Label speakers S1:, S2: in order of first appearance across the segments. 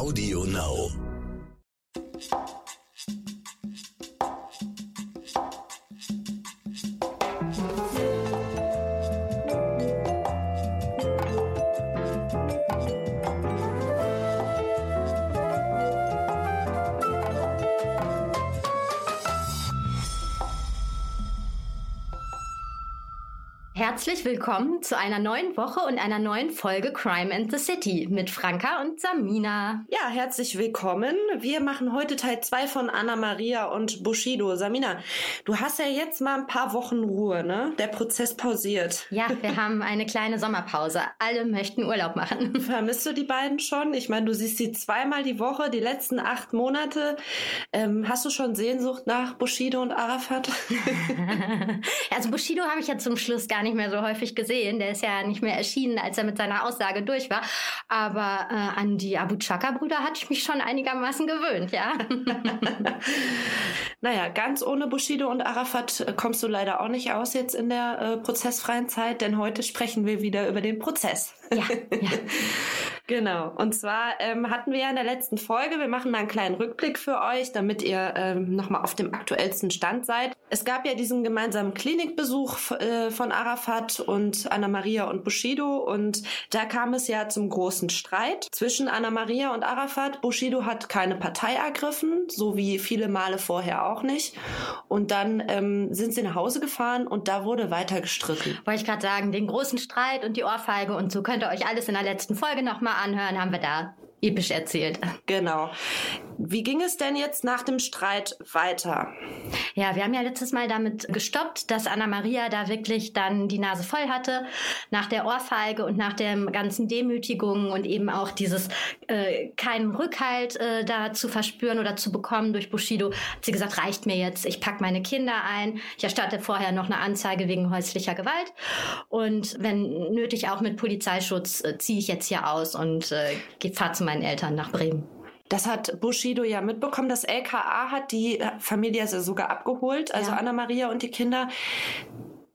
S1: Audio Now.
S2: Herzlich willkommen zu einer neuen Woche und einer neuen Folge Crime and the City mit Franka und Samina.
S3: Ja, herzlich willkommen. Wir machen heute Teil 2 von Anna Maria und Bushido. Samina, du hast ja jetzt mal ein paar Wochen Ruhe, ne? Der Prozess pausiert.
S2: Ja, wir haben eine kleine Sommerpause. Alle möchten Urlaub machen.
S3: Vermisst du die beiden schon? Ich meine, du siehst sie zweimal die Woche, die letzten acht Monate. Ähm, hast du schon Sehnsucht nach Bushido und Arafat?
S2: also Bushido habe ich ja zum Schluss gar nicht nicht mehr so häufig gesehen. Der ist ja nicht mehr erschienen, als er mit seiner Aussage durch war. Aber äh, an die Abu Chaka-Brüder hatte ich mich schon einigermaßen gewöhnt, ja.
S3: naja, ganz ohne Bushido und Arafat äh, kommst du leider auch nicht aus jetzt in der äh, prozessfreien Zeit, denn heute sprechen wir wieder über den Prozess.
S2: Ja, ja.
S3: genau. Und zwar ähm, hatten wir ja in der letzten Folge, wir machen mal einen kleinen Rückblick für euch, damit ihr ähm, nochmal auf dem aktuellsten Stand seid. Es gab ja diesen gemeinsamen Klinikbesuch äh, von Arafat und Anna Maria und Bushido und da kam es ja zum großen Streit zwischen Anna Maria und Arafat. Bushido hat keine Partei ergriffen, so wie viele Male vorher auch nicht. Und dann ähm, sind sie nach Hause gefahren und da wurde weiter gestritten.
S2: Wollte ich gerade sagen, den großen Streit und die Ohrfeige und so könnt ihr euch alles in der letzten Folge nochmal anhören, haben wir da episch erzählt.
S3: Genau. Wie ging es denn jetzt nach dem Streit weiter?
S2: Ja, wir haben ja letztes Mal damit gestoppt, dass Anna Maria da wirklich dann die Nase voll hatte nach der Ohrfeige und nach der ganzen Demütigung und eben auch dieses äh, keinen Rückhalt äh, da zu verspüren oder zu bekommen durch Bushido. Hat sie gesagt, reicht mir jetzt, ich pack meine Kinder ein. Ich erstatte vorher noch eine Anzeige wegen häuslicher Gewalt und wenn nötig auch mit Polizeischutz äh, ziehe ich jetzt hier aus und äh, fahre zu meinen Eltern nach Bremen.
S3: Das hat Bushido ja mitbekommen. Das LKA hat die Familie sogar abgeholt, also ja. Anna Maria und die Kinder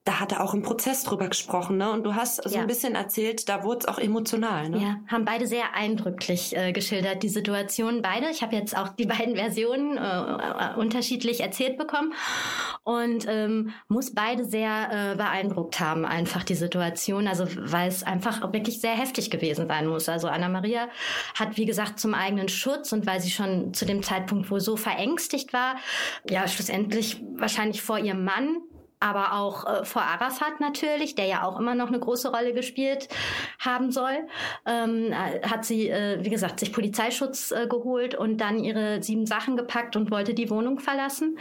S3: da hat er auch im Prozess drüber gesprochen, ne? Und du hast so ja. ein bisschen erzählt, da wurde es auch emotional, ne?
S2: Ja, haben beide sehr eindrücklich äh, geschildert, die Situation. Beide. Ich habe jetzt auch die beiden Versionen äh, äh, unterschiedlich erzählt bekommen und ähm, muss beide sehr äh, beeindruckt haben, einfach die Situation. Also weil es einfach wirklich sehr heftig gewesen sein muss. Also Anna Maria hat, wie gesagt, zum eigenen Schutz und weil sie schon zu dem Zeitpunkt wohl so verängstigt war, ja, schlussendlich wahrscheinlich vor ihrem Mann aber auch äh, vor Arafat natürlich, der ja auch immer noch eine große Rolle gespielt haben soll, ähm, hat sie, äh, wie gesagt, sich Polizeischutz äh, geholt und dann ihre sieben Sachen gepackt und wollte die Wohnung verlassen.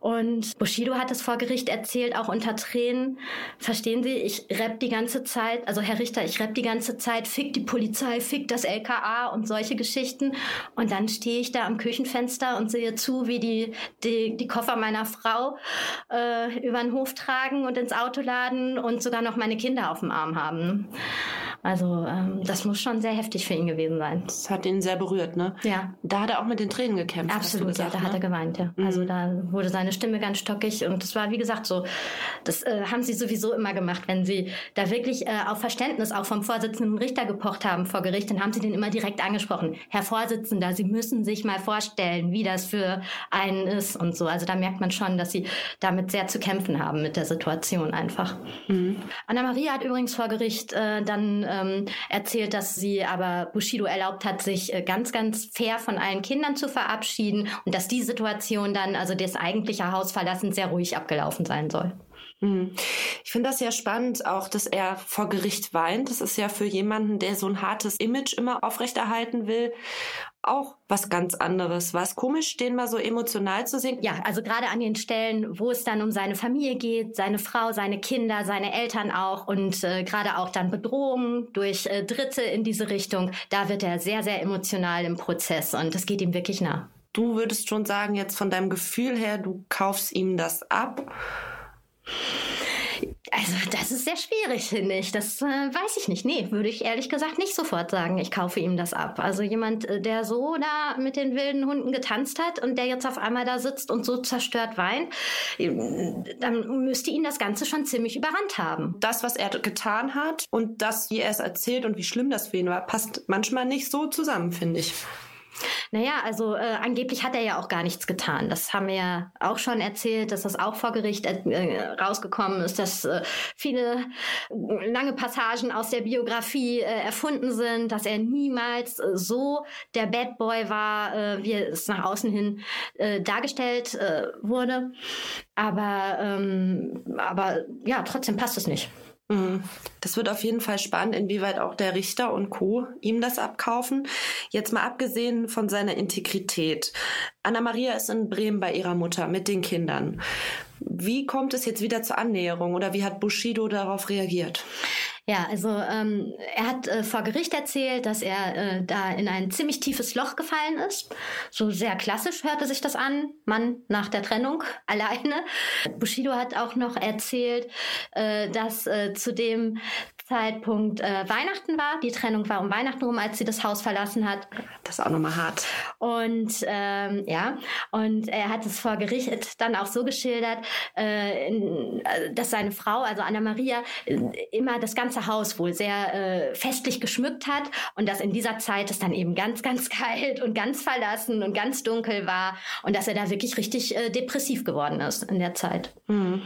S2: Und Bushido hat es vor Gericht erzählt, auch unter Tränen. Verstehen Sie, ich rapp die ganze Zeit, also Herr Richter, ich rapp die ganze Zeit, fick die Polizei, fick das LKA und solche Geschichten. Und dann stehe ich da am Küchenfenster und sehe zu, wie die, die, die Koffer meiner Frau äh, über den Hof tragen und ins Auto laden und sogar noch meine Kinder auf dem Arm haben. Also ähm, das muss schon sehr heftig für ihn gewesen sein.
S3: Das hat ihn sehr berührt, ne?
S2: Ja.
S3: Da hat er auch mit den Tränen gekämpft.
S2: Absolut, gesagt, ja, da ne? hat er geweint, ja. Mhm. Also da wurde seine Stimme ganz stockig und das war, wie gesagt, so, das äh, haben sie sowieso immer gemacht, wenn sie da wirklich äh, auf Verständnis auch vom Vorsitzenden Richter gepocht haben vor Gericht, dann haben sie den immer direkt angesprochen. Herr Vorsitzender, Sie müssen sich mal vorstellen, wie das für einen ist und so. Also da merkt man schon, dass sie damit sehr zu kämpfen haben mit der Situation einfach. Mhm. Anna-Maria hat übrigens vor Gericht äh, dann ähm, erzählt, dass sie aber Bushido erlaubt hat, sich äh, ganz, ganz fair von allen Kindern zu verabschieden und dass die Situation dann, also das eigentliche Haus verlassen, sehr ruhig abgelaufen sein soll.
S3: Mhm. Ich finde das ja spannend, auch dass er vor Gericht weint. Das ist ja für jemanden, der so ein hartes Image immer aufrechterhalten will, auch was ganz anderes. War es komisch, den mal so emotional zu sehen?
S2: Ja, also gerade an den Stellen, wo es dann um seine Familie geht, seine Frau, seine Kinder, seine Eltern auch und äh, gerade auch dann Bedrohungen durch äh, Dritte in diese Richtung, da wird er sehr, sehr emotional im Prozess und das geht ihm wirklich nah.
S3: Du würdest schon sagen, jetzt von deinem Gefühl her, du kaufst ihm das ab?
S2: Also das ist sehr schwierig, finde ich. Das äh, weiß ich nicht. Nee, würde ich ehrlich gesagt nicht sofort sagen, ich kaufe ihm das ab. Also jemand, äh, der so da mit den wilden Hunden getanzt hat und der jetzt auf einmal da sitzt und so zerstört weint, äh, dann müsste ihn das Ganze schon ziemlich überrannt haben.
S3: Das, was er getan hat und das, wie er es erzählt und wie schlimm das für ihn war, passt manchmal nicht so zusammen, finde ich.
S2: Naja, also äh, angeblich hat er ja auch gar nichts getan. Das haben wir ja auch schon erzählt, dass das auch vor Gericht äh, rausgekommen ist, dass äh, viele äh, lange Passagen aus der Biografie äh, erfunden sind, dass er niemals äh, so der Bad Boy war, äh, wie es nach außen hin äh, dargestellt äh, wurde. Aber, ähm, aber ja, trotzdem passt es nicht.
S3: Mhm. Das wird auf jeden Fall spannend, inwieweit auch der Richter und Co. ihm das abkaufen. Jetzt mal abgesehen von seiner Integrität. Anna-Maria ist in Bremen bei ihrer Mutter mit den Kindern. Wie kommt es jetzt wieder zur Annäherung oder wie hat Bushido darauf reagiert?
S2: Ja, also ähm, er hat äh, vor Gericht erzählt, dass er äh, da in ein ziemlich tiefes Loch gefallen ist. So sehr klassisch hörte sich das an, Mann nach der Trennung alleine. Bushido hat auch noch erzählt, äh, dass äh, zu dem Zeitpunkt äh, Weihnachten war. Die Trennung war um Weihnachten rum, als sie das Haus verlassen hat.
S3: Das ist auch nochmal hart.
S2: Und ähm, ja, und er hat es vor Gericht dann auch so geschildert, äh, äh dass seine Frau, also Anna Maria, immer das ganze Haus wohl sehr äh, festlich geschmückt hat und dass in dieser Zeit es dann eben ganz, ganz kalt und ganz verlassen und ganz dunkel war und dass er da wirklich richtig äh, depressiv geworden ist in der Zeit. Mhm.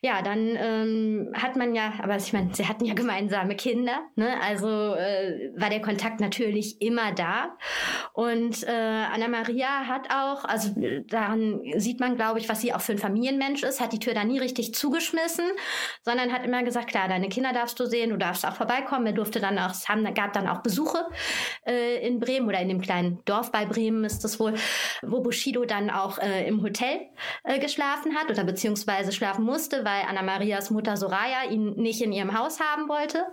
S2: Ja, dann ähm, hat man ja, aber ich meine, sie hatten ja gemeinsame Kinder, ne? also äh, war der Kontakt natürlich immer da. Und äh, Anna-Maria hat auch, also daran sieht man, glaube ich, was sie auch für ein Familienmensch ist, hat die Tür da nie richtig zugeschmissen, sondern hat immer gesagt, klar, deine Kinder darfst du sehen, du darfst auch vorbeikommen. Er durfte dann auch, es haben, gab dann auch Besuche äh, in Bremen oder in dem kleinen Dorf bei Bremen ist das wohl, wo Bushido dann auch äh, im Hotel äh, geschlafen hat oder beziehungsweise schlafen musste, weil Anna-Marias Mutter Soraya ihn nicht in ihrem Haus haben wollte.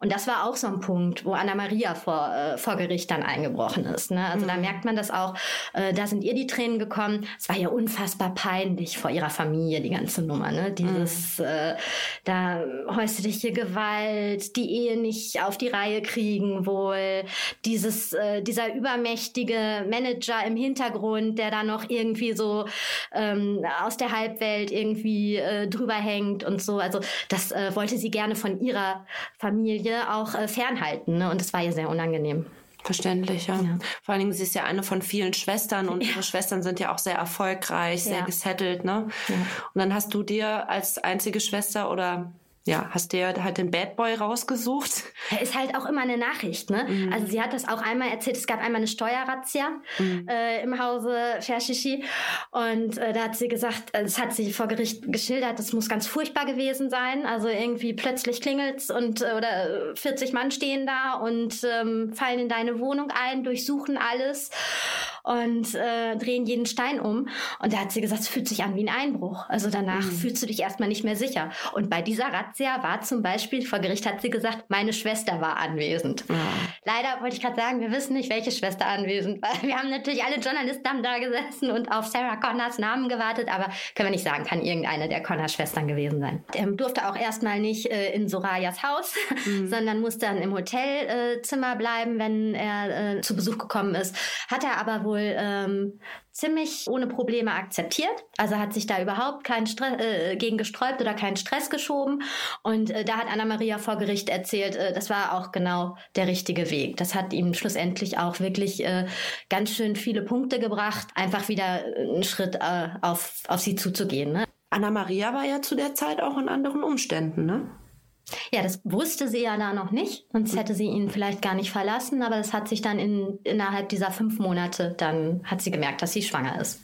S2: Und das war auch so ein Punkt, wo Anna-Maria vor, äh, vor Gericht dann eingebrochen ist. Ne? Also mhm. da merkt man das auch, äh, da sind ihr die Tränen gekommen. Es war ja unfassbar peinlich vor ihrer Familie, die ganze Nummer. Ne? Dieses, mhm. äh, da häusliche Gewalt, die Ehe nicht auf die Reihe kriegen wohl, dieses, äh, dieser übermächtige Manager im Hintergrund, der da noch irgendwie so ähm, aus der Halbwelt irgendwie äh, drüber hängt und so. Also das äh, wollte sie gerne von ihrer Familie auch äh, fernhalten. Ne? Und das war ihr sehr unangenehm.
S3: Verständlich, ja. ja. Vor allen Dingen, sie ist ja eine von vielen Schwestern und ja. ihre Schwestern sind ja auch sehr erfolgreich, sehr ja. gesettelt, ne? Ja. Und dann hast du dir als einzige Schwester oder ja, hast dir halt den Bad Boy rausgesucht?
S2: Ist halt auch immer eine Nachricht, ne? Mhm. Also sie hat das auch einmal erzählt, es gab einmal eine Steuerrazzia mhm. äh, im Hause Fershishi und äh, da hat sie gesagt, äh, das hat sie vor Gericht geschildert, das muss ganz furchtbar gewesen sein. Also irgendwie plötzlich klingelt's und äh, oder 40 Mann stehen da und ähm, fallen in deine Wohnung ein, durchsuchen alles und äh, drehen jeden Stein um. Und da hat sie gesagt, es fühlt sich an wie ein Einbruch. Also danach mhm. fühlst du dich erstmal nicht mehr sicher. Und bei dieser Razzia war zum Beispiel, vor Gericht hat sie gesagt, meine Schwester war anwesend. Mhm. Leider wollte ich gerade sagen, wir wissen nicht, welche Schwester anwesend war. Wir haben natürlich alle Journalisten haben da gesessen und auf Sarah Connors Namen gewartet, aber können wir nicht sagen, kann irgendeine der Connors-Schwestern gewesen sein. Er durfte auch erstmal nicht äh, in Sorayas Haus, mhm. sondern musste dann im Hotelzimmer äh, bleiben, wenn er äh, zu Besuch gekommen ist. Hat er aber wohl ähm, ziemlich ohne Probleme akzeptiert. Also hat sich da überhaupt keinen Stress, äh, gegen gesträubt oder keinen Stress geschoben. Und äh, da hat Anna-Maria vor Gericht erzählt, äh, das war auch genau der richtige Weg. Das hat ihm schlussendlich auch wirklich äh, ganz schön viele Punkte gebracht, einfach wieder einen Schritt äh, auf, auf sie zuzugehen. Ne?
S3: Anna-Maria war ja zu der Zeit auch in anderen Umständen, ne?
S2: Ja, das wusste sie ja da noch nicht, sonst hätte sie ihn vielleicht gar nicht verlassen, aber das hat sich dann in, innerhalb dieser fünf Monate, dann hat sie gemerkt, dass sie schwanger ist.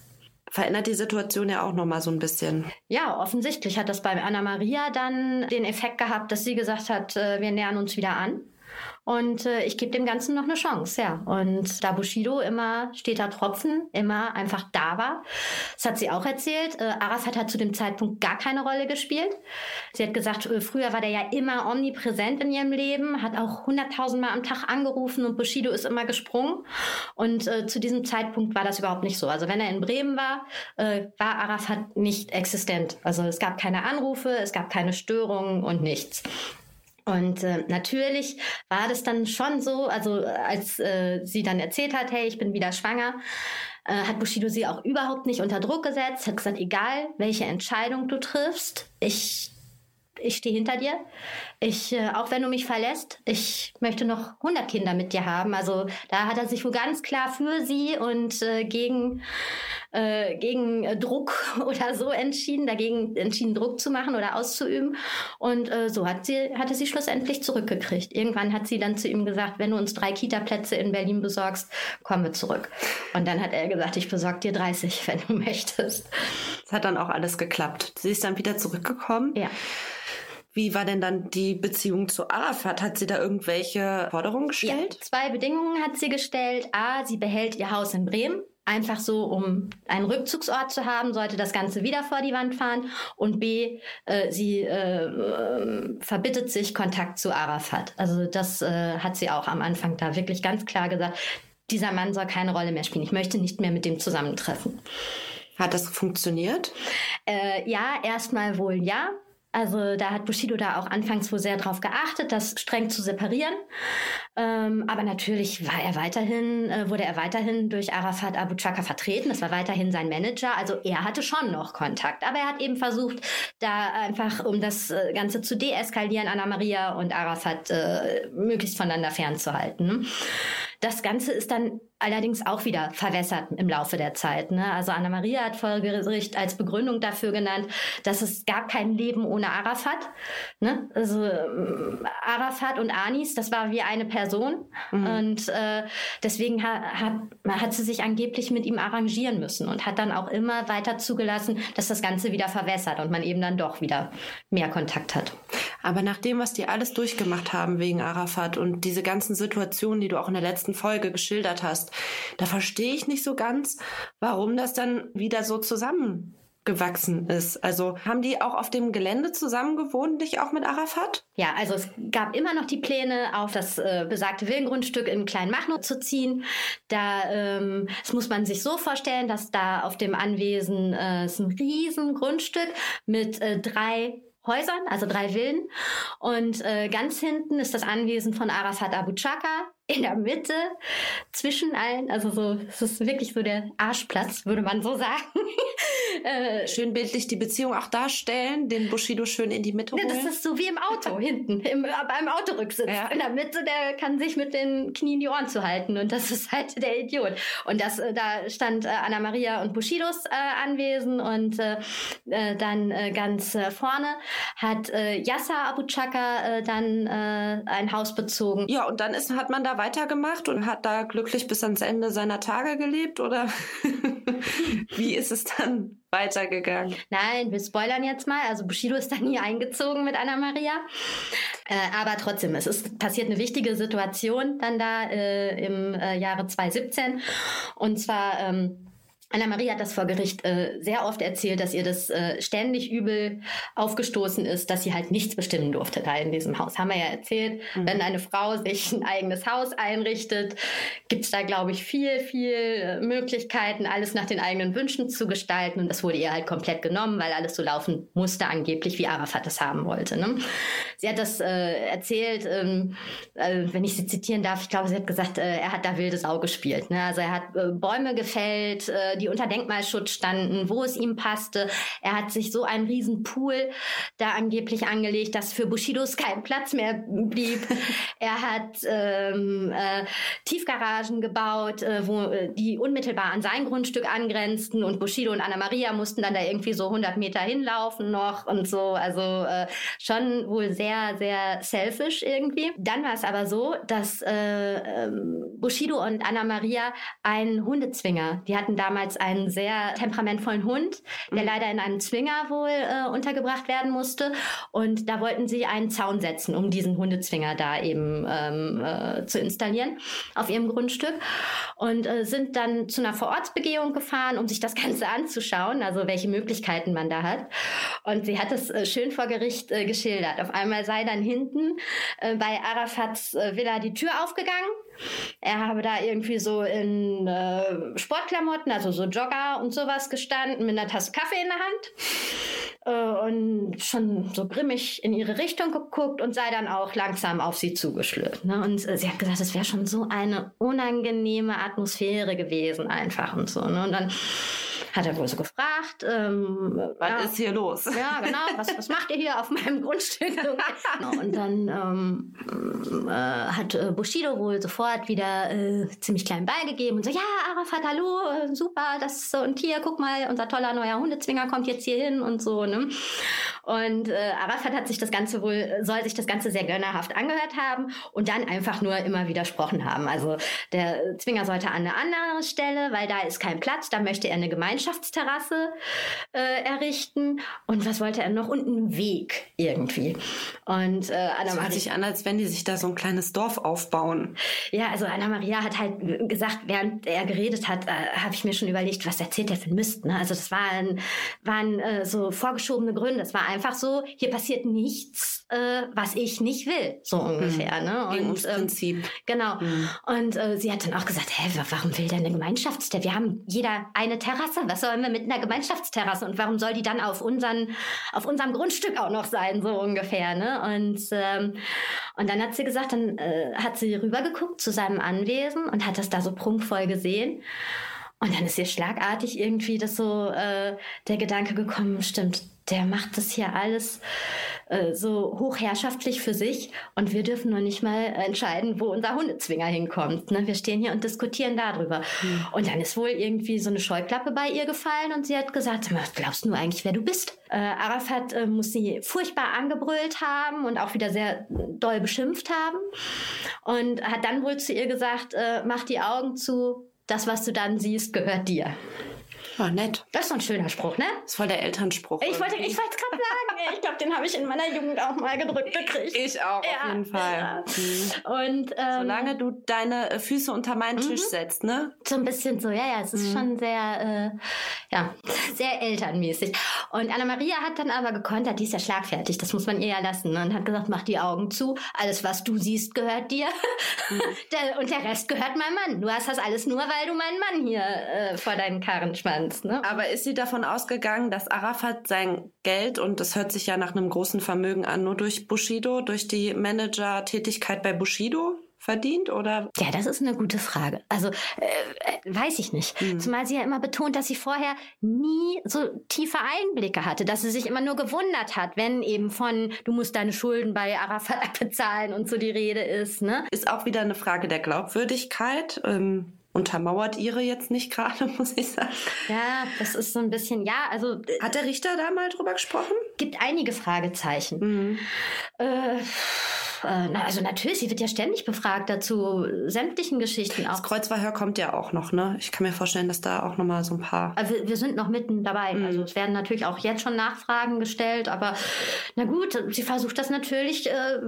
S3: Verändert die Situation ja auch nochmal so ein bisschen.
S2: Ja, offensichtlich hat das bei Anna Maria dann den Effekt gehabt, dass sie gesagt hat, äh, wir nähern uns wieder an. Und äh, ich gebe dem Ganzen noch eine Chance, ja. Und da Bushido immer steter Tropfen, immer einfach da war, das hat sie auch erzählt. Äh, Arafat hat zu dem Zeitpunkt gar keine Rolle gespielt. Sie hat gesagt, äh, früher war der ja immer omnipräsent in ihrem Leben, hat auch hunderttausendmal am Tag angerufen und Bushido ist immer gesprungen. Und äh, zu diesem Zeitpunkt war das überhaupt nicht so. Also wenn er in Bremen war, äh, war Arafat nicht existent. Also es gab keine Anrufe, es gab keine Störungen und nichts. Und äh, natürlich war das dann schon so, also als äh, sie dann erzählt hat, hey, ich bin wieder schwanger, äh, hat Bushido sie auch überhaupt nicht unter Druck gesetzt, hat gesagt, egal welche Entscheidung du triffst, ich ich stehe hinter dir. Ich, äh, auch wenn du mich verlässt, ich möchte noch 100 Kinder mit dir haben. Also da hat er sich wohl ganz klar für sie und äh, gegen, äh, gegen äh, Druck oder so entschieden, dagegen entschieden, Druck zu machen oder auszuüben. Und äh, so hat sie, hatte sie schlussendlich zurückgekriegt. Irgendwann hat sie dann zu ihm gesagt, wenn du uns drei Kita-Plätze in Berlin besorgst, kommen wir zurück. Und dann hat er gesagt, ich besorge dir 30, wenn du möchtest.
S3: Es hat dann auch alles geklappt. Sie ist dann wieder zurückgekommen.
S2: Ja.
S3: Wie war denn dann die Beziehung zu Arafat? Hat sie da irgendwelche Forderungen gestellt?
S2: Ja, zwei Bedingungen hat sie gestellt. A, sie behält ihr Haus in Bremen. Einfach so, um einen Rückzugsort zu haben, sollte das Ganze wieder vor die Wand fahren. Und B, äh, sie äh, äh, verbittet sich Kontakt zu Arafat. Also das äh, hat sie auch am Anfang da wirklich ganz klar gesagt. Dieser Mann soll keine Rolle mehr spielen. Ich möchte nicht mehr mit dem zusammentreffen.
S3: Hat das funktioniert?
S2: Äh, ja, erstmal wohl ja. Also da hat Bushido da auch anfangs wohl sehr drauf geachtet, das streng zu separieren. Ähm, aber natürlich war er weiterhin, äh, wurde er weiterhin durch Arafat Abu Chaka vertreten. Das war weiterhin sein Manager. Also er hatte schon noch Kontakt. Aber er hat eben versucht, da einfach, um das äh, Ganze zu deeskalieren, Anna Maria und Arafat äh, möglichst voneinander fernzuhalten. Das Ganze ist dann allerdings auch wieder verwässert im Laufe der Zeit. Ne? Also Anna Maria hat vor Gericht als Begründung dafür genannt, dass es gab kein Leben ohne Arafat. Ne? Also ähm, Arafat und Anis, das war wie eine Person. Mhm. Und äh, deswegen hat, hat, hat sie sich angeblich mit ihm arrangieren müssen und hat dann auch immer weiter zugelassen, dass das Ganze wieder verwässert und man eben dann doch wieder mehr Kontakt hat.
S3: Aber nach dem, was die alles durchgemacht haben wegen Arafat und diese ganzen Situationen, die du auch in der letzten Folge geschildert hast, da verstehe ich nicht so ganz, warum das dann wieder so zusammengewachsen ist. Also haben die auch auf dem Gelände zusammen gewohnt, nicht auch mit Arafat?
S2: Ja, also es gab immer noch die Pläne, auf das äh, besagte Villengrundstück in Kleinmachnow zu ziehen. Da ähm, das muss man sich so vorstellen, dass da auf dem Anwesen äh, ist ein riesen Grundstück mit äh, drei Häusern, also drei Villen. Und äh, ganz hinten ist das Anwesen von Arafat Abu Chaka. In der Mitte, zwischen allen, also so, es ist wirklich so der Arschplatz, würde man so sagen.
S3: äh, schön bildlich die Beziehung auch darstellen, den Bushido schön in die Mitte holen.
S2: Das ist so wie im Auto hinten, im, beim Autorücksitz. Ja. In der Mitte, der kann sich mit den Knien die Ohren zuhalten und das ist halt der Idiot. Und das, äh, da stand äh, Anna Maria und Bushidos äh, Anwesen und dann ganz vorne hat Yasser Abu Chaka dann ein Haus bezogen.
S3: Ja, und dann ist, hat man da weitergemacht und hat da glücklich bis ans Ende seiner Tage gelebt oder wie ist es dann weitergegangen?
S2: Nein, wir spoilern jetzt mal. Also Bushido ist da nie eingezogen mit Anna Maria. Äh, aber trotzdem, es ist passiert eine wichtige Situation dann da äh, im äh, Jahre 2017. Und zwar ähm, Anna-Marie hat das vor Gericht äh, sehr oft erzählt, dass ihr das äh, ständig übel aufgestoßen ist, dass sie halt nichts bestimmen durfte da in diesem Haus. Haben wir ja erzählt, mhm. wenn eine Frau sich ein eigenes Haus einrichtet, gibt's da, glaube ich, viel, viel äh, Möglichkeiten, alles nach den eigenen Wünschen zu gestalten. Und das wurde ihr halt komplett genommen, weil alles so laufen musste, angeblich, wie Arafat das haben wollte. Ne? Sie hat das äh, erzählt, ähm, äh, wenn ich sie zitieren darf, ich glaube, sie hat gesagt, äh, er hat da wilde Sau gespielt. Ne? Also er hat äh, Bäume gefällt, äh, die unter Denkmalschutz standen, wo es ihm passte. Er hat sich so einen riesen Pool da angeblich angelegt, dass für Bushidos kein Platz mehr blieb. er hat ähm, äh, Tiefgaragen gebaut, äh, wo äh, die unmittelbar an sein Grundstück angrenzten und Bushido und Anna Maria mussten dann da irgendwie so 100 Meter hinlaufen noch und so. Also äh, schon wohl sehr, sehr selfish irgendwie. Dann war es aber so, dass äh, ähm, Bushido und Anna Maria einen Hundezwinger, die hatten damals damals einen sehr temperamentvollen Hund, der mhm. leider in einem Zwinger wohl äh, untergebracht werden musste. Und da wollten sie einen Zaun setzen, um diesen Hundezwinger da eben ähm, äh, zu installieren auf ihrem Grundstück. Und äh, sind dann zu einer Vorortsbegehung gefahren, um sich das Ganze anzuschauen, also welche Möglichkeiten man da hat. Und sie hat es äh, schön vor Gericht äh, geschildert. Auf einmal sei dann hinten äh, bei Arafats Villa die Tür aufgegangen. Er habe da irgendwie so in äh, Sportklamotten, also so Jogger und sowas gestanden mit einer Tasse Kaffee in der Hand äh, und schon so grimmig in ihre Richtung geguckt und sei dann auch langsam auf sie zugeschlüpft. Ne? Und äh, sie hat gesagt, es wäre schon so eine unangenehme Atmosphäre gewesen einfach und so. Ne? Und dann hat er wohl so gefragt. Ähm,
S3: was ja, ist hier los?
S2: Ja, genau. Was, was macht ihr hier auf meinem Grundstück? und dann ähm, äh, hat äh, Bushido wohl sofort wieder äh, ziemlich kleinen Ball gegeben und so, ja, Arafat, hallo, äh, super, das ist so, und hier, guck mal, unser toller neuer Hundezwinger kommt jetzt hier hin und so, ne? Und äh, Arafat hat sich das Ganze wohl, soll sich das Ganze sehr gönnerhaft angehört haben und dann einfach nur immer widersprochen haben. Also der Zwinger sollte an eine andere Stelle, weil da ist kein Platz, da möchte er eine Gemeinschaftsterrasse äh, errichten. Und was wollte er noch? Und einen Weg irgendwie. Und äh,
S3: Anna Maria. hört sich an, als wenn die sich da so ein kleines Dorf aufbauen.
S2: Ja, also Anna Maria hat halt gesagt, während er geredet hat, äh, habe ich mir schon überlegt, was erzählt er für Mist. Ne? Also das waren, waren äh, so vorgeschobene Gründe. Es war ein einfach so, hier passiert nichts, äh, was ich nicht will, so ungefähr. Mhm. Ne?
S3: Und, ähm, Prinzip.
S2: Genau. Mhm. Und äh, sie hat dann auch gesagt, hä, warum will der eine Gemeinschaftsterrasse? Wir haben jeder eine Terrasse. Was sollen wir mit einer Gemeinschaftsterrasse? Und warum soll die dann auf, unseren, auf unserem Grundstück auch noch sein, so ungefähr? Ne? Und, ähm, und dann hat sie gesagt, dann äh, hat sie rübergeguckt zu seinem Anwesen und hat das da so prunkvoll gesehen. Und dann ist ihr schlagartig irgendwie das so äh, der Gedanke gekommen, stimmt, der macht das hier alles äh, so hochherrschaftlich für sich und wir dürfen noch nicht mal entscheiden, wo unser Hundezwinger hinkommt. Ne? Wir stehen hier und diskutieren darüber. Mhm. Und dann ist wohl irgendwie so eine Scheuklappe bei ihr gefallen und sie hat gesagt, was glaubst du eigentlich, wer du bist? Äh, Arafat äh, muss sie furchtbar angebrüllt haben und auch wieder sehr doll beschimpft haben und hat dann wohl zu ihr gesagt, äh, mach die Augen zu, das, was du dann siehst, gehört dir.
S3: Oh, nett.
S2: Das ist so ein schöner Spruch, ne?
S3: Das ist voll der Elternspruch.
S2: Ich wollte, ich wollte es gerade sagen. ich glaube, den habe ich in meiner Jugend auch mal gedrückt gekriegt.
S3: Ich auch, ja. auf jeden Fall. Ja.
S2: Mhm. Und, ähm,
S3: Solange du deine äh, Füße unter meinen Tisch mhm. setzt, ne?
S2: So ein bisschen so, ja, ja. Es ist mhm. schon sehr, äh, ja, sehr elternmäßig. Und Anna-Maria hat dann aber gekontert, die ist ja schlagfertig, das muss man ihr ja lassen. Ne? Und hat gesagt, mach die Augen zu. Alles, was du siehst, gehört dir. Mhm. und der Rest gehört meinem Mann. Du hast das alles nur, weil du meinen Mann hier äh, vor deinen Karren spannst. Ne?
S3: Aber ist sie davon ausgegangen, dass Arafat sein Geld, und das hört sich ja nach einem großen Vermögen an, nur durch Bushido, durch die Manager-Tätigkeit bei Bushido verdient oder?
S2: Ja, das ist eine gute Frage. Also äh, äh, weiß ich nicht. Hm. Zumal sie ja immer betont, dass sie vorher nie so tiefe Einblicke hatte, dass sie sich immer nur gewundert hat, wenn eben von du musst deine Schulden bei Arafat bezahlen und so die Rede ist. Ne?
S3: Ist auch wieder eine Frage der Glaubwürdigkeit. Ähm untermauert ihre jetzt nicht gerade, muss ich sagen.
S2: Ja, das ist so ein bisschen, ja, also.
S3: Äh, Hat der Richter da mal drüber gesprochen?
S2: Gibt einige Fragezeichen. Mhm. Äh, äh, na, also natürlich, sie wird ja ständig befragt dazu, sämtlichen Geschichten auch.
S3: Das Kreuzverhör kommt ja auch noch, ne? Ich kann mir vorstellen, dass da auch noch mal so ein paar.
S2: Also wir, wir sind noch mitten dabei. Mhm. Also es werden natürlich auch jetzt schon Nachfragen gestellt, aber na gut, sie versucht das natürlich äh,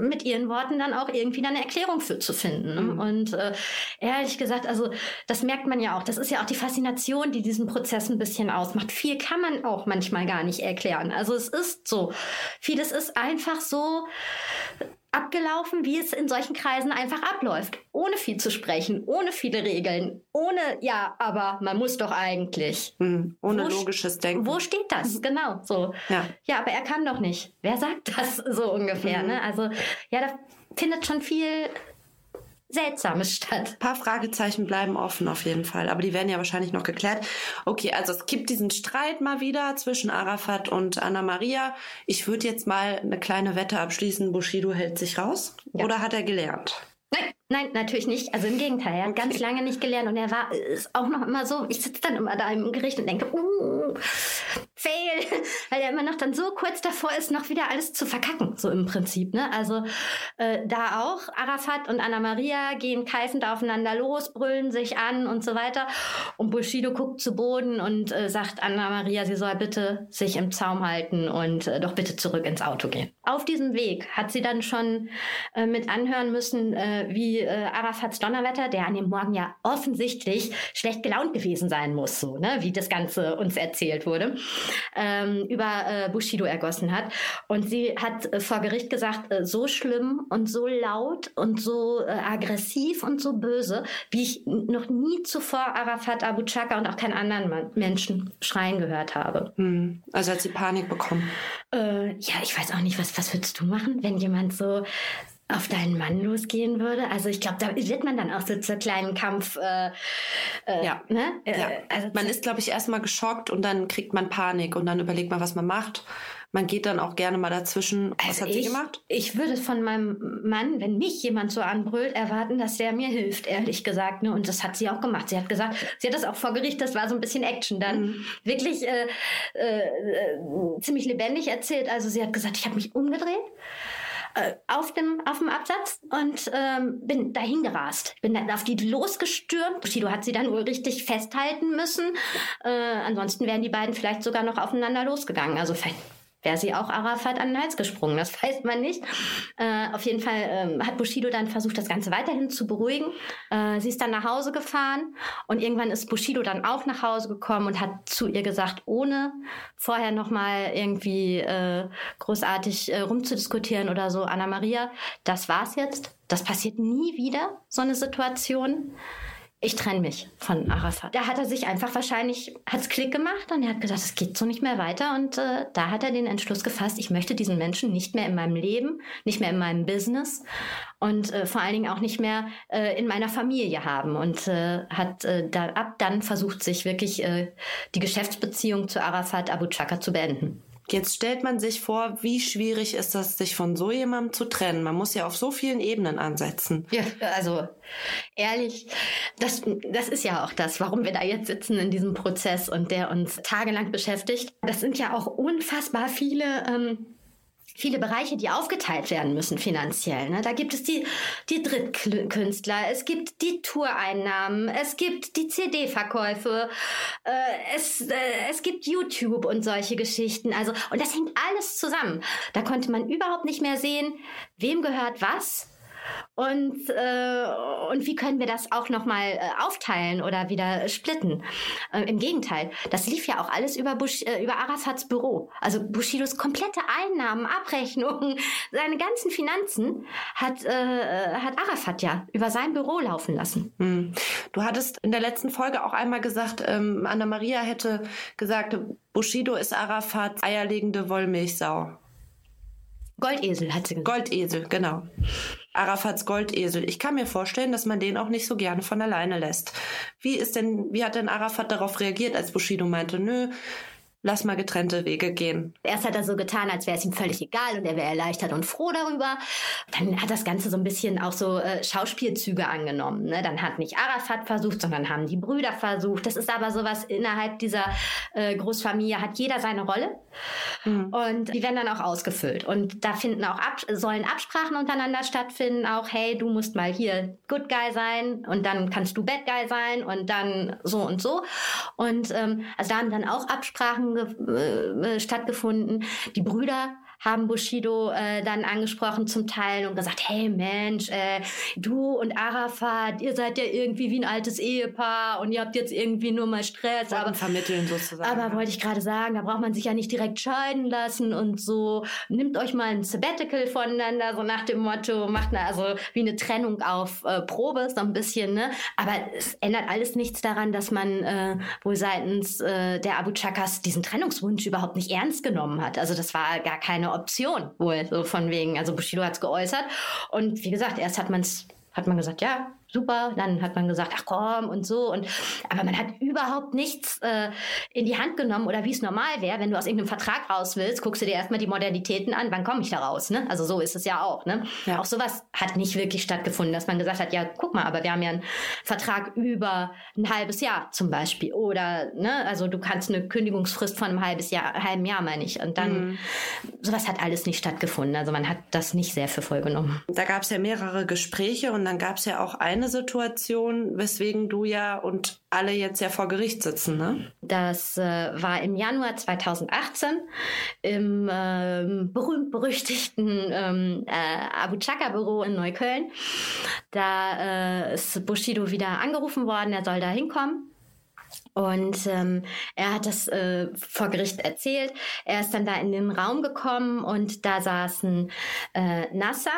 S2: mit ihren Worten dann auch irgendwie eine Erklärung für zu finden. Ne? Mhm. Und äh, ehrlich gesagt, also das merkt man ja auch. Das ist ja auch die Faszination, die diesen Prozess ein bisschen ausmacht. Viel kann man auch manchmal gar nicht erklären. Also es ist so. Vieles ist einfach so abgelaufen, wie es in solchen Kreisen einfach abläuft. Ohne viel zu sprechen, ohne viele Regeln, ohne, ja, aber man muss doch eigentlich.
S3: Hm, ohne wo logisches Denken.
S2: Wo steht das? Mhm. Genau, so. Ja. ja, aber er kann doch nicht. Wer sagt das so ungefähr? Mhm. Ne? Also, ja, da findet schon viel Seltsames statt.
S3: Ein paar Fragezeichen bleiben offen auf jeden Fall, aber die werden ja wahrscheinlich noch geklärt. Okay, also es gibt diesen Streit mal wieder zwischen Arafat und Anna Maria. Ich würde jetzt mal eine kleine Wette abschließen, Bushido hält sich raus. Ja. Oder hat er gelernt?
S2: Nein, nein, natürlich nicht. Also im Gegenteil, er hat okay. ganz lange nicht gelernt und er war ist auch noch immer so. Ich sitze dann immer da im Gericht und denke, uh, fail, weil er immer noch dann so kurz davor ist, noch wieder alles zu verkacken, so im Prinzip. Ne? Also äh, da auch Arafat und Anna Maria gehen keifend aufeinander los, brüllen sich an und so weiter. Und Bushido guckt zu Boden und äh, sagt Anna Maria, sie soll bitte sich im Zaum halten und äh, doch bitte zurück ins Auto gehen. Auf diesem Weg hat sie dann schon äh, mit anhören müssen, äh, wie äh, Arafats Donnerwetter, der an dem Morgen ja offensichtlich schlecht gelaunt gewesen sein muss, so, ne, wie das Ganze uns erzählt wurde, ähm, über äh, Bushido ergossen hat. Und sie hat äh, vor Gericht gesagt, äh, so schlimm und so laut und so äh, aggressiv und so böse, wie ich noch nie zuvor Arafat Abu Chaka und auch keinen anderen Mann, Menschen schreien gehört habe.
S3: Hm. Also hat sie Panik bekommen.
S2: Äh, ja, ich weiß auch nicht, was, was würdest du machen, wenn jemand so auf deinen Mann losgehen würde. Also ich glaube, da wird man dann auch so zur kleinen Kampf. Äh,
S3: äh, ja. Ne? Äh, ja. Also man ist, glaube ich, erstmal geschockt und dann kriegt man Panik und dann überlegt man, was man macht. Man geht dann auch gerne mal dazwischen. Was also hat
S2: ich,
S3: sie gemacht?
S2: Ich würde von meinem Mann, wenn mich jemand so anbrüllt, erwarten, dass der mir hilft, ehrlich gesagt. Ne? Und das hat sie auch gemacht. Sie hat gesagt, sie hat das auch vor Gericht, das war so ein bisschen Action dann. Mhm. Wirklich äh, äh, äh ziemlich lebendig erzählt. Also sie hat gesagt, ich habe mich umgedreht äh, auf, dem, auf dem Absatz und ähm, bin dahin gerast. Bin dann auf die losgestürmt. Bushido hat sie dann wohl richtig festhalten müssen. Äh, ansonsten wären die beiden vielleicht sogar noch aufeinander losgegangen. Also vielleicht wäre sie auch Arafat an den Hals gesprungen. Das weiß man nicht. Äh, auf jeden Fall ähm, hat Bushido dann versucht, das Ganze weiterhin zu beruhigen. Äh, sie ist dann nach Hause gefahren und irgendwann ist Bushido dann auch nach Hause gekommen und hat zu ihr gesagt, ohne vorher nochmal irgendwie äh, großartig äh, rumzudiskutieren oder so, Anna Maria, das war's jetzt. Das passiert nie wieder, so eine Situation ich trenne mich von Arafat. Da hat er sich einfach wahrscheinlich, hat's Klick gemacht und er hat gesagt, es geht so nicht mehr weiter. Und äh, da hat er den Entschluss gefasst, ich möchte diesen Menschen nicht mehr in meinem Leben, nicht mehr in meinem Business und äh, vor allen Dingen auch nicht mehr äh, in meiner Familie haben. Und äh, hat äh, da, ab dann versucht, sich wirklich äh, die Geschäftsbeziehung zu Arafat Abu Chaka zu beenden.
S3: Jetzt stellt man sich vor, wie schwierig ist das, sich von so jemandem zu trennen. Man muss ja auf so vielen Ebenen ansetzen.
S2: Ja, also ehrlich, das, das ist ja auch das, warum wir da jetzt sitzen in diesem Prozess und der uns tagelang beschäftigt. Das sind ja auch unfassbar viele ähm, viele Bereiche, die aufgeteilt werden müssen finanziell. Ne? Da gibt es die, die Drittkünstler, es gibt die Toureinnahmen, es gibt die CD-Verkäufe, äh, es, äh, es gibt YouTube und solche Geschichten. Also, und das hängt alles zusammen. Da konnte man überhaupt nicht mehr sehen, wem gehört was und, äh, und wie können wir das auch nochmal äh, aufteilen oder wieder splitten? Äh, Im Gegenteil, das lief ja auch alles über, Bush, äh, über Arafats Büro. Also Bushidos komplette Einnahmen, Abrechnungen, seine ganzen Finanzen hat, äh, hat Arafat ja über sein Büro laufen lassen.
S3: Hm. Du hattest in der letzten Folge auch einmal gesagt, ähm, Anna-Maria hätte gesagt, Bushido ist Arafats eierlegende Wollmilchsau.
S2: Goldesel hat sie
S3: gesagt. Goldesel, genau. Arafats Goldesel. Ich kann mir vorstellen, dass man den auch nicht so gerne von alleine lässt. Wie ist denn, wie hat denn Arafat darauf reagiert, als Bushido meinte, nö, lass mal getrennte Wege gehen.
S2: Erst hat er so getan, als wäre es ihm völlig egal und er wäre erleichtert und froh darüber. Dann hat das Ganze so ein bisschen auch so äh, Schauspielzüge angenommen. Ne? Dann hat nicht Arafat versucht, sondern haben die Brüder versucht. Das ist aber sowas innerhalb dieser äh, Großfamilie hat jeder seine Rolle mhm. und die werden dann auch ausgefüllt. Und da finden auch Ab sollen Absprachen untereinander stattfinden. Auch hey, du musst mal hier Good Guy sein und dann kannst du Bad Guy sein und dann so und so. Und ähm, also da haben dann auch Absprachen äh, stattgefunden. Die Brüder haben Bushido äh, dann angesprochen zum Teil und gesagt, hey Mensch, äh, du und Arafat, ihr seid ja irgendwie wie ein altes Ehepaar und ihr habt jetzt irgendwie nur mal Stress.
S3: aber vermitteln sozusagen.
S2: Aber wollte ich gerade sagen, da braucht man sich ja nicht direkt scheiden lassen und so. Nimmt euch mal ein Sabbatical voneinander, so nach dem Motto, macht eine, also wie eine Trennung auf äh, Probe, so ein bisschen, ne? Aber es ändert alles nichts daran, dass man äh, wohl seitens äh, der Abu Chakas diesen Trennungswunsch überhaupt nicht ernst genommen hat. Also das war gar keine Option wohl, so von wegen, also Bushido hat es geäußert. Und wie gesagt, erst hat man es hat man gesagt, ja, super. Dann hat man gesagt, ach komm und so. Und aber man hat überhaupt nichts äh, in die Hand genommen oder wie es normal wäre, wenn du aus irgendeinem Vertrag raus willst, guckst du dir erstmal die Modalitäten an, wann komme ich da raus? Ne? Also so ist es ja auch. Ne? Ja. Auch sowas hat nicht wirklich stattgefunden, dass man gesagt hat, ja, guck mal, aber wir haben ja einen Vertrag über ein halbes Jahr zum Beispiel. Oder, ne, also du kannst eine Kündigungsfrist von einem halbes Jahr, halben Jahr, meine ich. Und dann, mhm. sowas hat alles nicht stattgefunden. Also man hat das nicht sehr für voll genommen.
S3: Da gab es ja mehrere Gespräche und dann gab es ja auch ein eine Situation, weswegen du ja und alle jetzt ja vor Gericht sitzen, ne?
S2: Das äh, war im Januar 2018 im äh, berühmt-berüchtigten ähm, äh, Abu Chaka-Büro in Neukölln. Da äh, ist Bushido wieder angerufen worden, er soll da hinkommen. Und ähm, er hat das äh, vor Gericht erzählt. Er ist dann da in den Raum gekommen und da saßen äh, Nasser,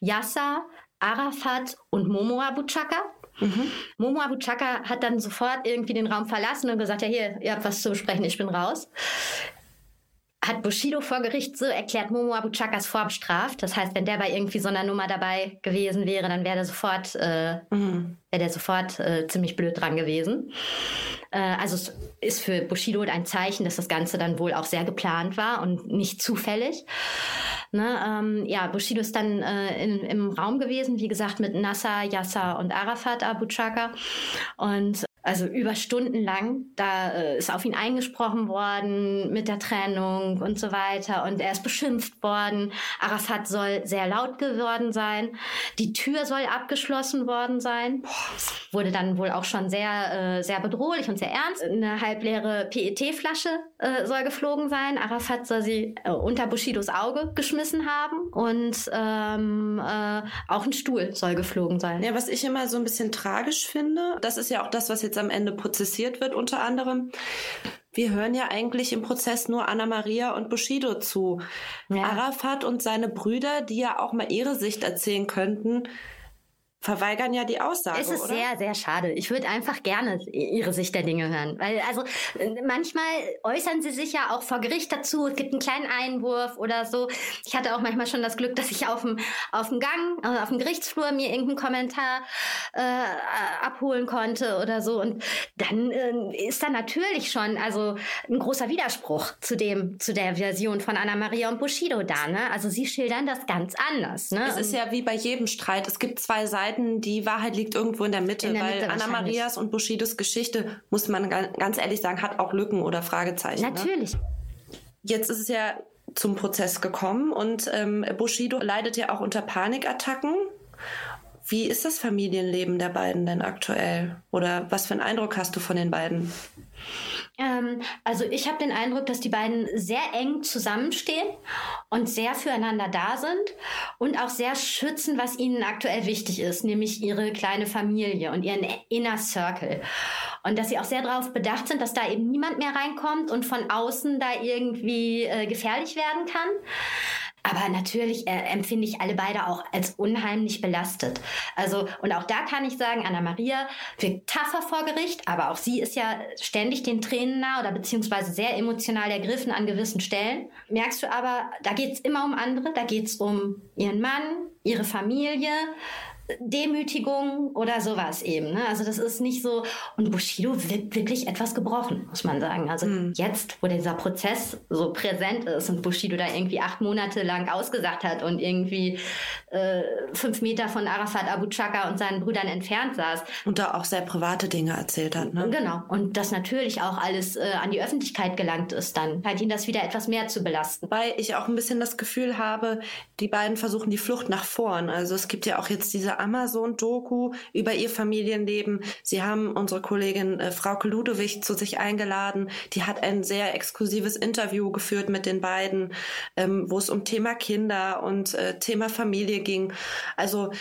S2: Yasser, Arafat und Momo Abu Chaka. Mhm. Momo Abu Chaka hat dann sofort irgendwie den Raum verlassen und gesagt, ja hier, ihr habt was zu besprechen, ich bin raus. Hat Bushido vor Gericht so erklärt, Momo Abuchakas vorbestraft. Das heißt, wenn der bei irgendwie so einer Nummer dabei gewesen wäre, dann wäre der sofort, äh, mhm. wäre der sofort äh, ziemlich blöd dran gewesen. Äh, also es ist für Bushido ein Zeichen, dass das Ganze dann wohl auch sehr geplant war und nicht zufällig. Ne, ähm, ja, Bushido ist dann äh, in, im Raum gewesen, wie gesagt, mit Nasser, Yasser und Arafat Abu Chaka. Und also über Stunden lang. Da äh, ist auf ihn eingesprochen worden mit der Trennung und so weiter. Und er ist beschimpft worden. Arafat soll sehr laut geworden sein. Die Tür soll abgeschlossen worden sein. Es wurde dann wohl auch schon sehr, äh, sehr bedrohlich und sehr ernst. Eine halbleere PET-Flasche äh, soll geflogen sein. Arafat soll sie äh, unter Bushidos Auge geschmissen haben. Und ähm, äh, auch ein Stuhl soll geflogen sein.
S3: Ja, was ich immer so ein bisschen tragisch finde, das ist ja auch das, was jetzt am Ende prozessiert wird unter anderem. Wir hören ja eigentlich im Prozess nur Anna Maria und Bushido zu. Ja. Arafat und seine Brüder, die ja auch mal ihre Sicht erzählen könnten, verweigern ja die Aussage.
S2: Es ist
S3: oder?
S2: sehr, sehr schade. Ich würde einfach gerne ihre Sicht der Dinge hören. Weil, also, manchmal äußern sie sich ja auch vor Gericht dazu. Es gibt einen kleinen Einwurf oder so. Ich hatte auch manchmal schon das Glück, dass ich auf dem, auf dem Gang, also auf dem Gerichtsflur mir irgendeinen Kommentar äh, abholen konnte oder so. Und dann äh, ist da natürlich schon, also, ein großer Widerspruch zu dem, zu der Version von Anna Maria und Bushido da, ne? Also, sie schildern das ganz anders, ne?
S3: Es ist ja wie bei jedem Streit. Es gibt zwei Seiten Seiten, die Wahrheit liegt irgendwo in der Mitte, in der weil Mitte Anna Marias und Bushidos Geschichte, muss man ganz ehrlich sagen, hat auch Lücken oder Fragezeichen.
S2: Ne? Natürlich. Ne?
S3: Jetzt ist es ja zum Prozess gekommen und ähm, Bushido leidet ja auch unter Panikattacken. Wie ist das Familienleben der beiden denn aktuell? Oder was für einen Eindruck hast du von den beiden?
S2: Also ich habe den Eindruck, dass die beiden sehr eng zusammenstehen und sehr füreinander da sind und auch sehr schützen, was ihnen aktuell wichtig ist, nämlich ihre kleine Familie und ihren Inner Circle. Und dass sie auch sehr darauf bedacht sind, dass da eben niemand mehr reinkommt und von außen da irgendwie äh, gefährlich werden kann. Aber natürlich äh, empfinde ich alle beide auch als unheimlich belastet. Also, und auch da kann ich sagen, Anna Maria wirkt tougher vor Gericht, aber auch sie ist ja ständig den Tränen nah oder beziehungsweise sehr emotional ergriffen an gewissen Stellen. Merkst du aber, da geht's immer um andere, da geht's um ihren Mann, ihre Familie, Demütigung oder sowas eben. Ne? Also das ist nicht so. Und Bushido wirkt wirklich etwas gebrochen, muss man sagen. Also mhm. jetzt, wo dieser Prozess so präsent ist und Bushido da irgendwie acht Monate lang ausgesagt hat und irgendwie äh, fünf Meter von Arafat Abu Chaka und seinen Brüdern entfernt saß.
S3: Und da auch sehr private Dinge erzählt hat. Ne?
S2: Genau. Und das natürlich auch alles äh, an die Öffentlichkeit gelangt ist dann. Halt ihn das wieder etwas mehr zu belasten.
S3: Weil ich auch ein bisschen das Gefühl habe, die beiden versuchen die Flucht nach vorn. Also es gibt ja auch jetzt diese Amazon-Doku über ihr Familienleben. Sie haben unsere Kollegin äh, Frauke Ludewig zu sich eingeladen. Die hat ein sehr exklusives Interview geführt mit den beiden, ähm, wo es um Thema Kinder und äh, Thema Familie ging. Also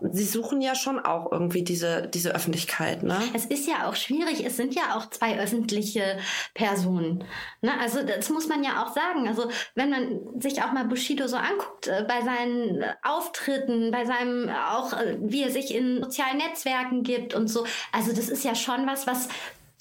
S3: Sie suchen ja schon auch irgendwie diese, diese Öffentlichkeit, ne?
S2: Es ist ja auch schwierig. Es sind ja auch zwei öffentliche Personen. Ne? Also das muss man ja auch sagen. Also wenn man sich auch mal Bushido so anguckt, äh, bei seinen Auftritten, bei seinem auch, äh, wie er sich in sozialen Netzwerken gibt und so. Also das ist ja schon was, was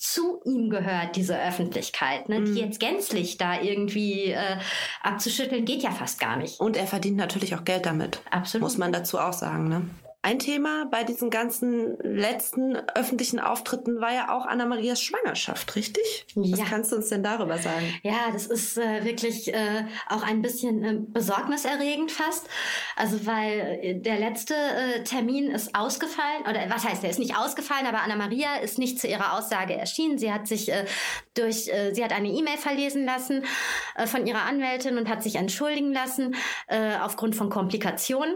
S2: zu ihm gehört, diese Öffentlichkeit. Ne? Mhm. Die jetzt gänzlich da irgendwie äh, abzuschütteln, geht ja fast gar nicht.
S3: Und er verdient natürlich auch Geld damit.
S2: Absolut.
S3: Muss man dazu auch sagen. Ne? Ein Thema bei diesen ganzen letzten öffentlichen Auftritten war ja auch Anna-Marias Schwangerschaft, richtig? Ja. Was kannst du uns denn darüber sagen?
S2: Ja, das ist äh, wirklich äh, auch ein bisschen äh, besorgniserregend fast. Also weil äh, der letzte äh, Termin ist ausgefallen, oder was heißt, der ist nicht ausgefallen, aber Anna-Maria ist nicht zu ihrer Aussage erschienen. Sie hat sich äh, durch, äh, sie hat eine E-Mail verlesen lassen äh, von ihrer Anwältin und hat sich entschuldigen lassen äh, aufgrund von Komplikationen.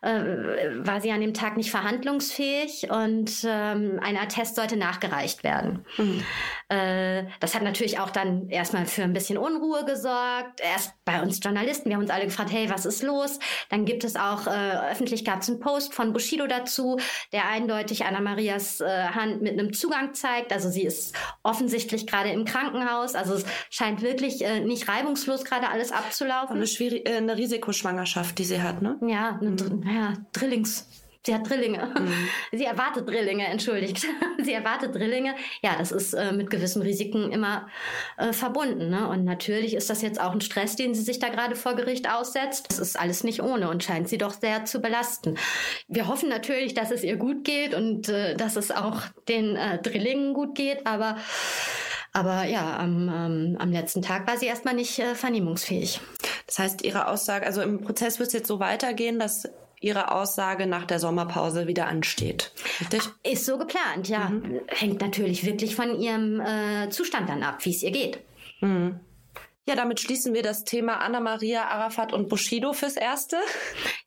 S2: Äh, war sie an dem Tag nicht verhandlungsfähig und ähm, ein Attest sollte nachgereicht werden. Mhm. Äh, das hat natürlich auch dann erstmal für ein bisschen Unruhe gesorgt. Erst bei uns Journalisten, wir haben uns alle gefragt, hey, was ist los? Dann gibt es auch, äh, öffentlich gab es einen Post von Bushido dazu, der eindeutig Anna Marias Hand mit einem Zugang zeigt. Also sie ist offensichtlich gerade im Krankenhaus. Also es scheint wirklich äh, nicht reibungslos gerade alles abzulaufen.
S3: Eine, schwierig, äh, eine Risikoschwangerschaft, die sie hat, ne?
S2: Ja, eine, mhm. ja Drillings Sie hat Drillinge. Mhm. Sie erwartet Drillinge, entschuldigt. Sie erwartet Drillinge. Ja, das ist äh, mit gewissen Risiken immer äh, verbunden. Ne? Und natürlich ist das jetzt auch ein Stress, den sie sich da gerade vor Gericht aussetzt. Das ist alles nicht ohne und scheint sie doch sehr zu belasten. Wir hoffen natürlich, dass es ihr gut geht und äh, dass es auch den äh, Drillingen gut geht, aber aber ja, am, ähm, am letzten Tag war sie erstmal nicht äh, vernehmungsfähig.
S3: Das heißt, Ihre Aussage, also im Prozess wird es jetzt so weitergehen, dass Ihre Aussage nach der Sommerpause wieder ansteht.
S2: Richtig? Ist so geplant, ja. Mhm. Hängt natürlich wirklich von Ihrem äh, Zustand dann ab, wie es ihr geht.
S3: Mhm. Ja, damit schließen wir das Thema Anna-Maria, Arafat und Bushido fürs Erste.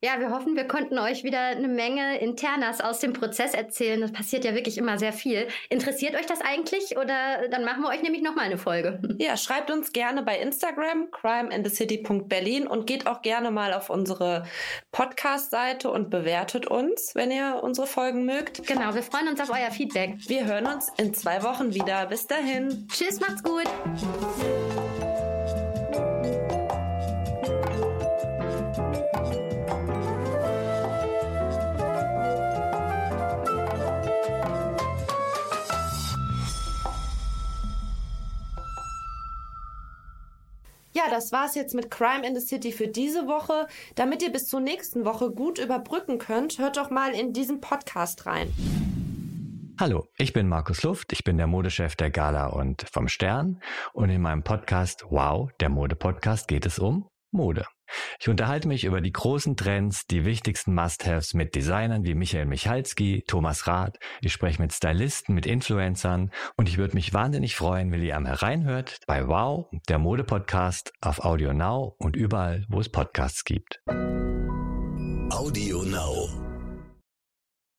S2: Ja, wir hoffen, wir konnten euch wieder eine Menge Internas aus dem Prozess erzählen. Das passiert ja wirklich immer sehr viel. Interessiert euch das eigentlich? Oder dann machen wir euch nämlich nochmal eine Folge.
S3: Ja, schreibt uns gerne bei Instagram, crimeandthecity.berlin und geht auch gerne mal auf unsere Podcast-Seite und bewertet uns, wenn ihr unsere Folgen mögt.
S2: Genau, wir freuen uns auf euer Feedback.
S3: Wir hören uns in zwei Wochen wieder. Bis dahin.
S2: Tschüss, macht's gut.
S3: Ja, das war's jetzt mit Crime in the City für diese Woche. Damit ihr bis zur nächsten Woche gut überbrücken könnt, hört doch mal in diesen Podcast rein.
S1: Hallo, ich bin Markus Luft, ich bin der Modechef der Gala und vom Stern und in meinem Podcast Wow, der Mode-Podcast geht es um Mode. Ich unterhalte mich über die großen Trends, die wichtigsten Must-Haves mit Designern wie Michael Michalski, Thomas Rath. Ich spreche mit Stylisten, mit Influencern und ich würde mich wahnsinnig freuen, wenn ihr am hereinhört bei Wow, der Mode-Podcast auf Audio Now und überall, wo es Podcasts gibt.
S4: Audio Now.